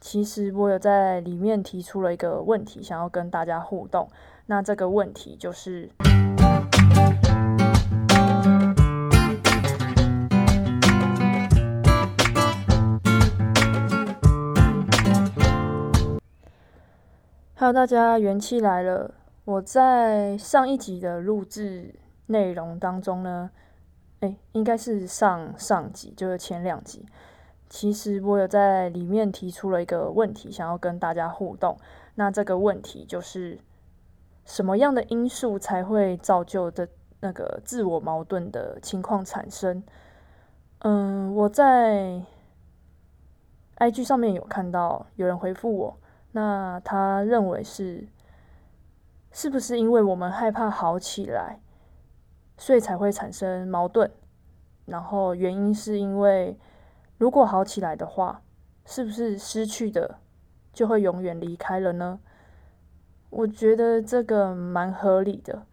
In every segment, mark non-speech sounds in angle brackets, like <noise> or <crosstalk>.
其实我有在里面提出了一个问题，想要跟大家互动。那这个问题就是，Hello，大家元气来了。我在上一集的录制内容当中呢，哎，应该是上上集，就是前两集。其实我有在里面提出了一个问题，想要跟大家互动。那这个问题就是，什么样的因素才会造就的那个自我矛盾的情况产生？嗯，我在 IG 上面有看到有人回复我，那他认为是，是不是因为我们害怕好起来，所以才会产生矛盾？然后原因是因为。如果好起来的话，是不是失去的就会永远离开了呢？我觉得这个蛮合理的。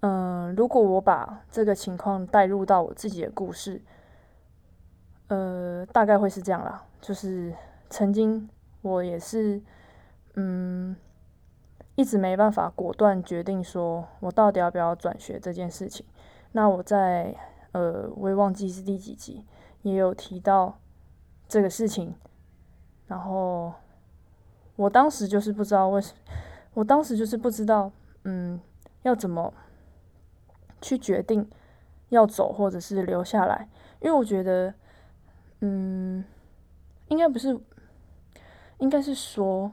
嗯，如果我把这个情况带入到我自己的故事，呃，大概会是这样啦。就是曾经我也是，嗯，一直没办法果断决定说我到底要不要转学这件事情。那我在呃，我也忘记是第几集。也有提到这个事情，然后我当时就是不知道为什，我当时就是不知道，嗯，要怎么去决定要走或者是留下来，因为我觉得，嗯，应该不是，应该是说，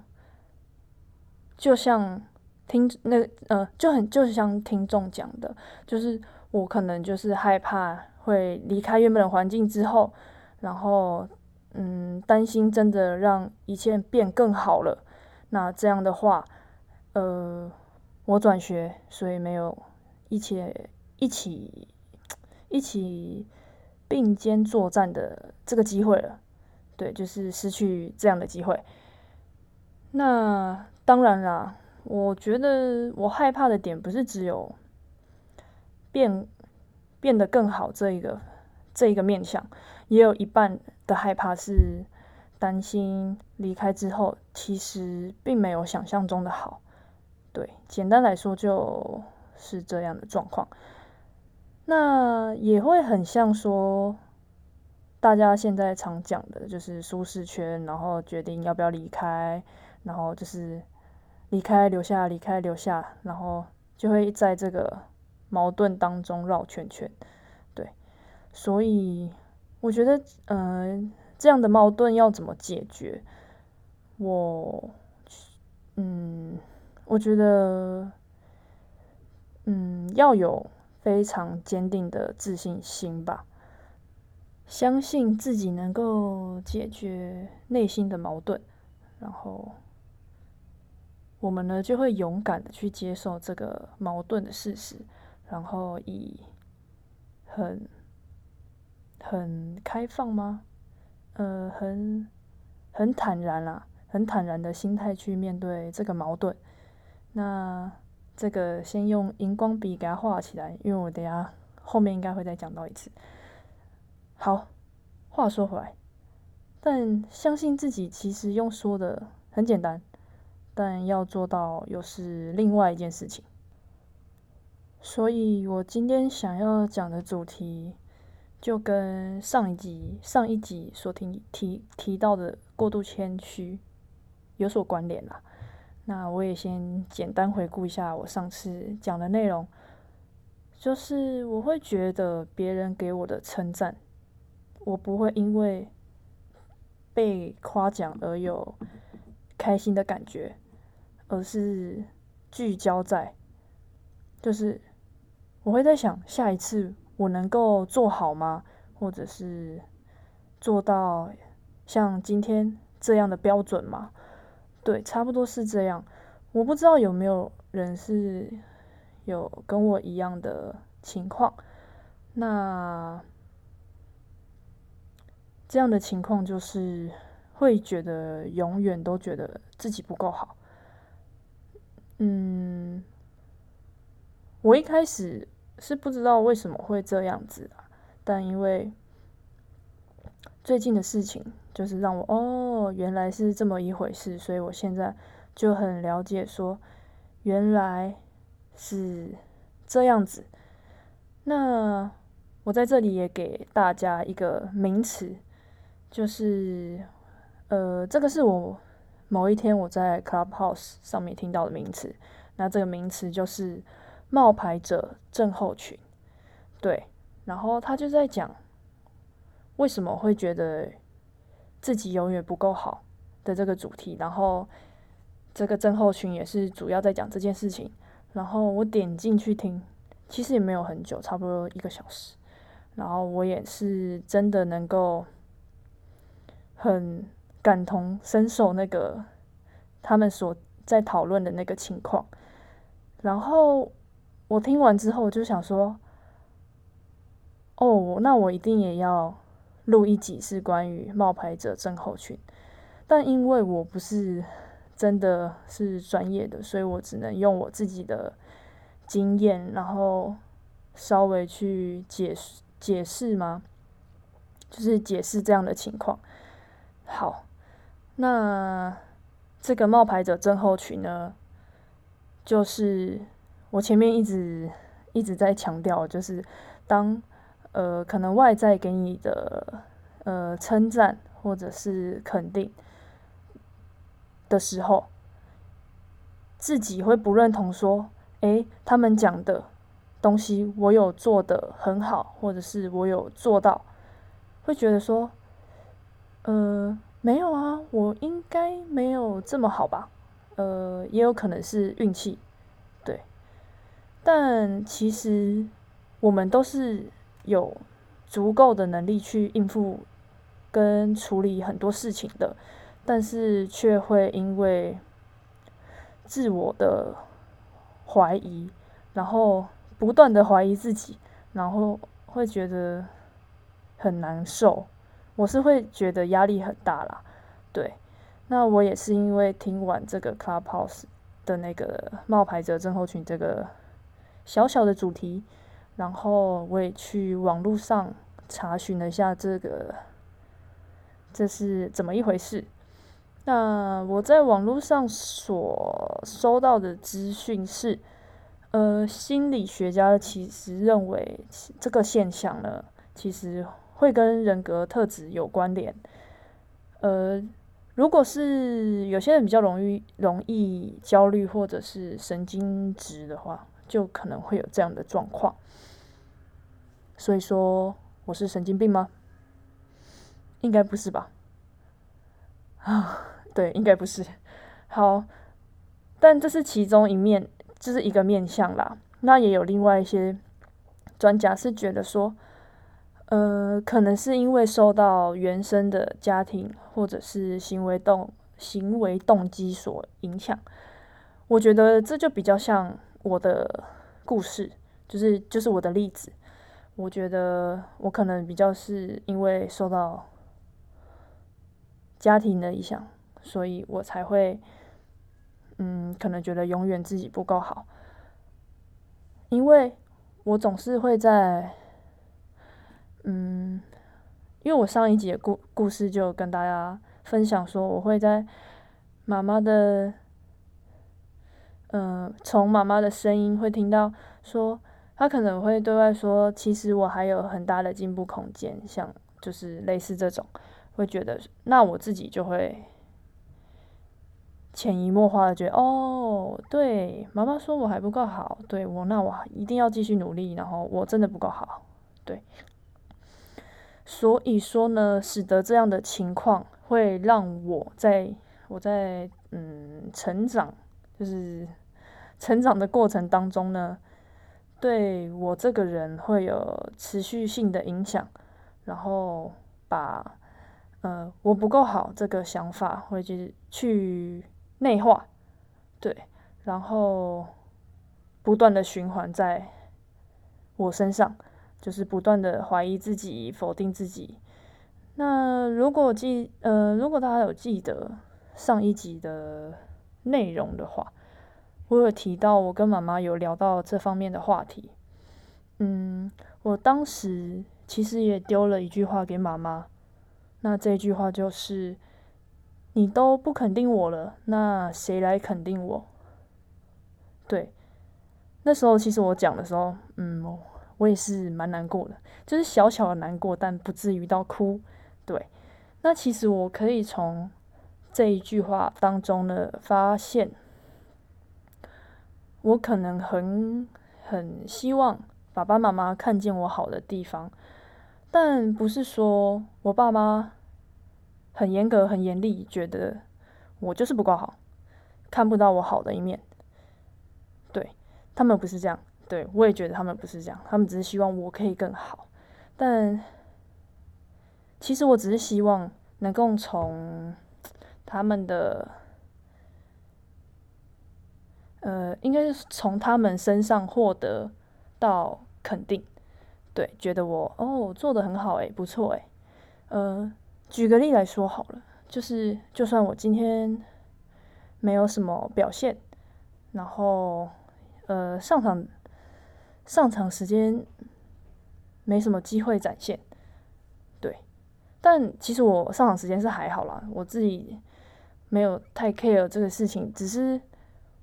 就像听那呃，就很就是像听众讲的，就是我可能就是害怕。会离开原本的环境之后，然后嗯，担心真的让一切变更好了。那这样的话，呃，我转学，所以没有一起一起一起并肩作战的这个机会了。对，就是失去这样的机会。那当然啦，我觉得我害怕的点不是只有变。变得更好，这一个这一个面相，也有一半的害怕是担心离开之后，其实并没有想象中的好。对，简单来说就是这样的状况。那也会很像说，大家现在常讲的就是舒适圈，然后决定要不要离开，然后就是离开留下，离开留下，然后就会在这个。矛盾当中绕圈圈，对，所以我觉得，嗯，这样的矛盾要怎么解决？我，嗯，我觉得，嗯，要有非常坚定的自信心吧，相信自己能够解决内心的矛盾，然后我们呢就会勇敢的去接受这个矛盾的事实。然后以很很开放吗？呃，很很坦然啦，很坦然的心态去面对这个矛盾。那这个先用荧光笔给它画起来，因为我等下后面应该会再讲到一次。好，话说回来，但相信自己其实用说的很简单，但要做到又是另外一件事情。所以我今天想要讲的主题，就跟上一集上一集所提提提到的过度谦虚有所关联啦。那我也先简单回顾一下我上次讲的内容，就是我会觉得别人给我的称赞，我不会因为被夸奖而有开心的感觉，而是聚焦在就是。我会在想，下一次我能够做好吗？或者是做到像今天这样的标准吗？对，差不多是这样。我不知道有没有人是有跟我一样的情况。那这样的情况就是会觉得永远都觉得自己不够好。嗯，我一开始。是不知道为什么会这样子啊，但因为最近的事情，就是让我哦，原来是这么一回事，所以我现在就很了解，说原来是这样子。那我在这里也给大家一个名词，就是呃，这个是我某一天我在 Clubhouse 上面听到的名词。那这个名词就是冒牌者症候群，对。然后他就在讲为什么会觉得自己永远不够好的这个主题。然后这个症候群也是主要在讲这件事情。然后我点进去听，其实也没有很久，差不多一个小时。然后我也是真的能够很感同身受那个他们所在讨论的那个情况。然后我听完之后就想说，哦，那我一定也要录一集是关于冒牌者症候群。但因为我不是真的是专业的，所以我只能用我自己的经验，然后稍微去解释解释吗？就是解释这样的情况。好，那这个冒牌者症候群呢？就是我前面一直一直在强调，就是当呃可能外在给你的呃称赞或者是肯定的时候，自己会不认同，说，诶，他们讲的东西我有做的很好，或者是我有做到，会觉得说，呃，没有啊，我应该没有这么好吧。呃，也有可能是运气，但其实我们都是有足够的能力去应付跟处理很多事情的，但是却会因为自我的怀疑，然后不断的怀疑自己，然后会觉得很难受。我是会觉得压力很大啦，对。那我也是因为听完这个 Clubhouse 的那个冒牌者症候群这个小小的主题，然后我也去网络上查询了一下这个这是怎么一回事。那我在网络上所收到的资讯是，呃，心理学家其实认为这个现象呢，其实会跟人格特质有关联，呃。如果是有些人比较容易容易焦虑或者是神经质的话，就可能会有这样的状况。所以说我是神经病吗？应该不是吧？啊，对，应该不是。好，但这是其中一面，这是一个面相啦。那也有另外一些专家是觉得说。呃，可能是因为受到原生的家庭或者是行为动行为动机所影响，我觉得这就比较像我的故事，就是就是我的例子。我觉得我可能比较是因为受到家庭的影响，所以我才会，嗯，可能觉得永远自己不够好，因为我总是会在。嗯，因为我上一集的故故事就跟大家分享说，我会在妈妈的，嗯，从妈妈的声音会听到说，她可能会对外说，其实我还有很大的进步空间，像就是类似这种，会觉得那我自己就会潜移默化的觉得，哦，对，妈妈说我还不够好，对我那我一定要继续努力，然后我真的不够好，对。所以说呢，使得这样的情况会让我在我在嗯成长，就是成长的过程当中呢，对我这个人会有持续性的影响，然后把呃我不够好这个想法会去去内化，对，然后不断的循环在我身上。就是不断的怀疑自己，否定自己。那如果记呃，如果大家有记得上一集的内容的话，我有提到我跟妈妈有聊到这方面的话题。嗯，我当时其实也丢了一句话给妈妈，那这句话就是：你都不肯定我了，那谁来肯定我？对，那时候其实我讲的时候，嗯，我也是蛮难过的，就是小小的难过，但不至于到哭。对，那其实我可以从这一句话当中呢，发现我可能很很希望爸爸妈妈看见我好的地方，但不是说我爸妈很严格、很严厉，觉得我就是不够好，看不到我好的一面。对他们不是这样，对我也觉得他们不是这样，他们只是希望我可以更好。但其实我只是希望能够从他们的，呃，应该是从他们身上获得到肯定，对，觉得我哦做的很好，诶，不错，诶。呃，举个例来说好了，就是就算我今天没有什么表现。然后，呃，上场上场时间没什么机会展现，对。但其实我上场时间是还好啦，我自己没有太 care 这个事情，只是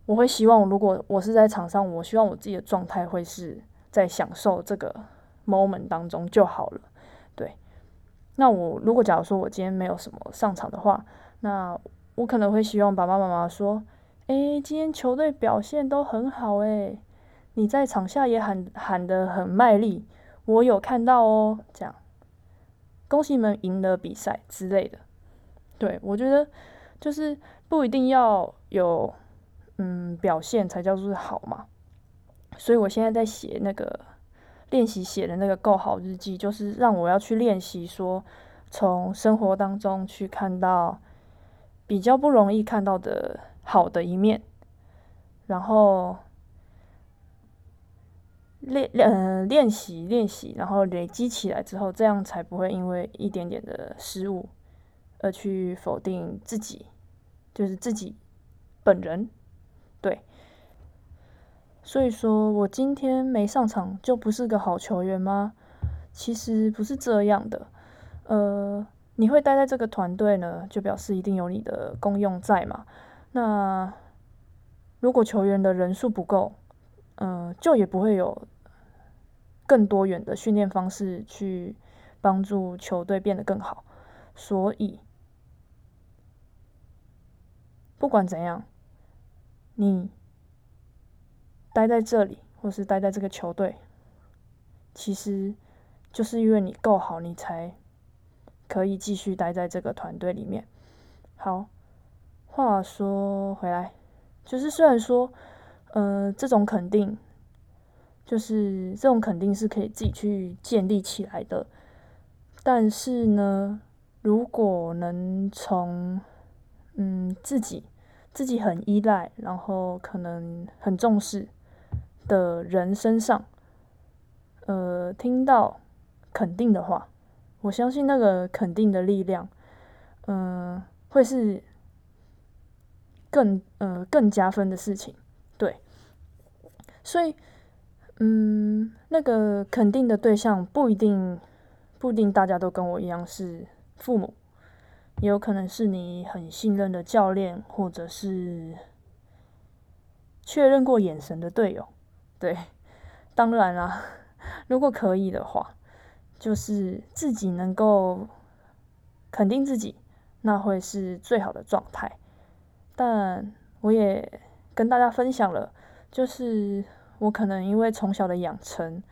我会希望，如果我是在场上，我希望我自己的状态会是在享受这个 moment 当中就好了，对。那我如果假如说我今天没有什么上场的话，那我可能会希望爸爸妈妈说。哎，今天球队表现都很好哎，你在场下也喊喊得很卖力，我有看到哦。这样，恭喜你们赢了比赛之类的。对我觉得就是不一定要有嗯表现才叫做好嘛。所以我现在在写那个练习写的那个够好日记，就是让我要去练习说，从生活当中去看到比较不容易看到的。好的一面，然后练嗯练习练习，然后累积起来之后，这样才不会因为一点点的失误而去否定自己，就是自己本人。对，所以说我今天没上场就不是个好球员吗？其实不是这样的。呃，你会待在这个团队呢，就表示一定有你的功用在嘛。那如果球员的人数不够，嗯，就也不会有更多元的训练方式去帮助球队变得更好。所以，不管怎样，你待在这里，或是待在这个球队，其实就是因为你够好，你才可以继续待在这个团队里面。好。话说回来，就是虽然说，呃，这种肯定，就是这种肯定是可以自己去建立起来的，但是呢，如果能从，嗯，自己自己很依赖，然后可能很重视的人身上，呃，听到肯定的话，我相信那个肯定的力量，嗯，会是。更呃更加分的事情，对，所以嗯，那个肯定的对象不一定不一定大家都跟我一样是父母，也有可能是你很信任的教练，或者是确认过眼神的队友，对，当然啦，<laughs> 如果可以的话，就是自己能够肯定自己，那会是最好的状态。但我也跟大家分享了，就是我可能因为从小的养成，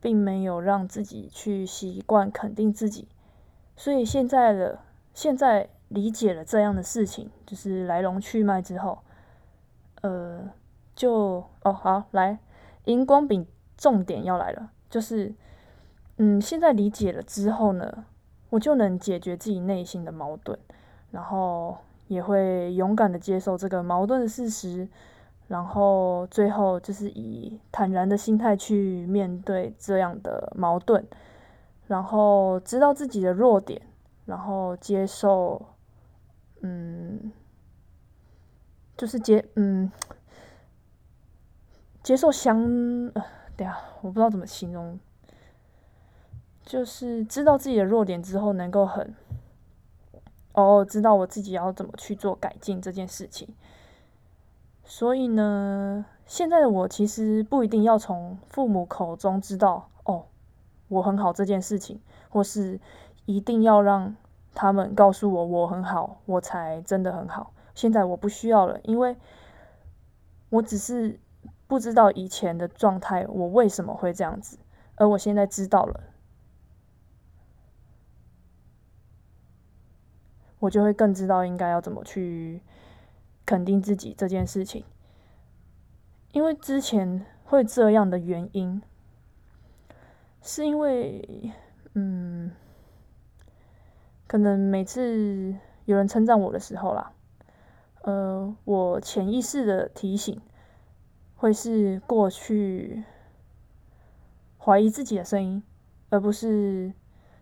并没有让自己去习惯肯定自己，所以现在的现在理解了这样的事情，就是来龙去脉之后，呃，就哦好来荧光笔重点要来了，就是嗯现在理解了之后呢，我就能解决自己内心的矛盾，然后。也会勇敢的接受这个矛盾的事实，然后最后就是以坦然的心态去面对这样的矛盾，然后知道自己的弱点，然后接受，嗯，就是接嗯接受相，对啊，我不知道怎么形容，就是知道自己的弱点之后，能够很哦，知道我自己要怎么去做改进这件事情。所以呢，现在的我其实不一定要从父母口中知道哦，我很好这件事情，或是一定要让他们告诉我我很好，我才真的很好。现在我不需要了，因为我只是不知道以前的状态，我为什么会这样子，而我现在知道了，我就会更知道应该要怎么去。肯定自己这件事情，因为之前会这样的原因，是因为，嗯，可能每次有人称赞我的时候啦，呃，我潜意识的提醒会是过去怀疑自己的声音，而不是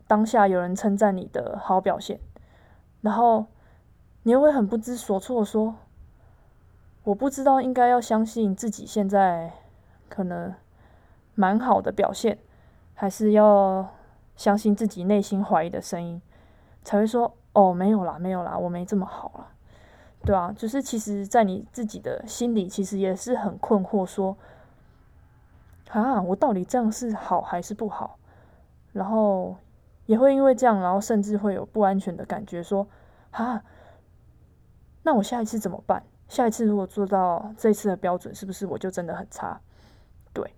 当下有人称赞你的好表现，然后你又会很不知所措说。我不知道应该要相信自己现在可能蛮好的表现，还是要相信自己内心怀疑的声音，才会说哦没有啦，没有啦，我没这么好啦，对啊，就是其实，在你自己的心里，其实也是很困惑，说啊，我到底这样是好还是不好？然后也会因为这样，然后甚至会有不安全的感觉，说啊，那我下一次怎么办？下一次如果做到这次的标准，是不是我就真的很差？对，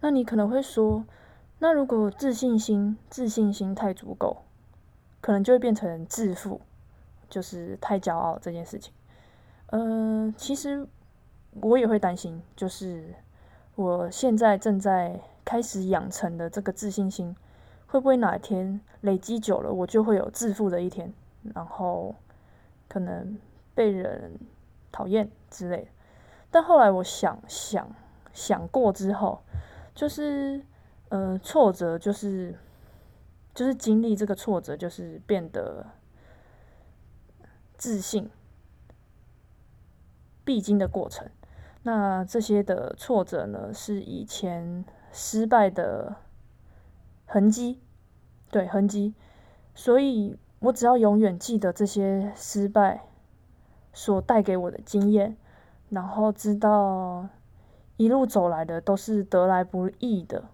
那你可能会说，那如果自信心自信心太足够，可能就会变成自负，就是太骄傲这件事情。呃，其实我也会担心，就是我现在正在开始养成的这个自信心，会不会哪一天累积久了，我就会有自负的一天，然后可能被人。讨厌之类的，但后来我想想想过之后，就是呃挫折就是就是经历这个挫折，就是变得自信必经的过程。那这些的挫折呢，是以前失败的痕迹，对痕迹。所以我只要永远记得这些失败。所带给我的经验，然后知道一路走来的都是得来不易的，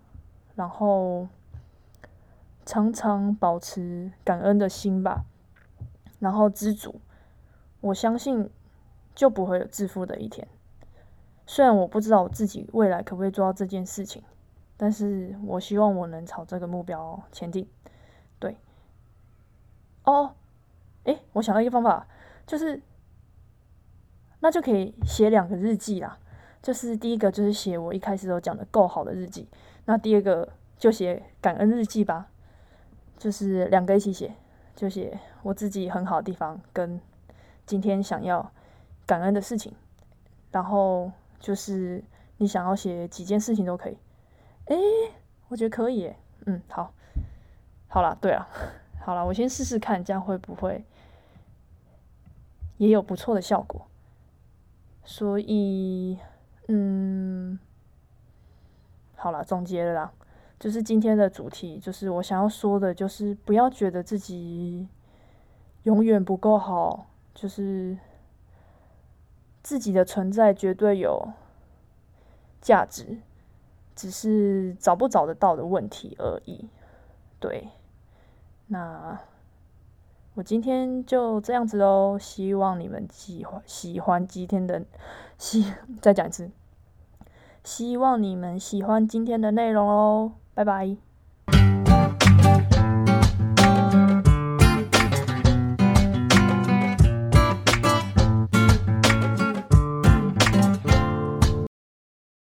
然后常常保持感恩的心吧，然后知足，我相信就不会有致富的一天。虽然我不知道我自己未来可不可以做到这件事情，但是我希望我能朝这个目标前进。对，哦，诶，我想到一个方法，就是。那就可以写两个日记啦，就是第一个就是写我一开始都讲的够好的日记，那第二个就写感恩日记吧，就是两个一起写，就写我自己很好的地方跟今天想要感恩的事情，然后就是你想要写几件事情都可以，诶，我觉得可以，嗯，好，好了，对啊，好了，我先试试看，这样会不会也有不错的效果。所以，嗯，好了，总结了啦，就是今天的主题，就是我想要说的，就是不要觉得自己永远不够好，就是自己的存在绝对有价值，只是找不找得到的问题而已。对，那。我今天就这样子喽，希望你们喜欢喜欢今天的，希 <laughs> 再讲一次，希望你们喜欢今天的内容哦，拜拜。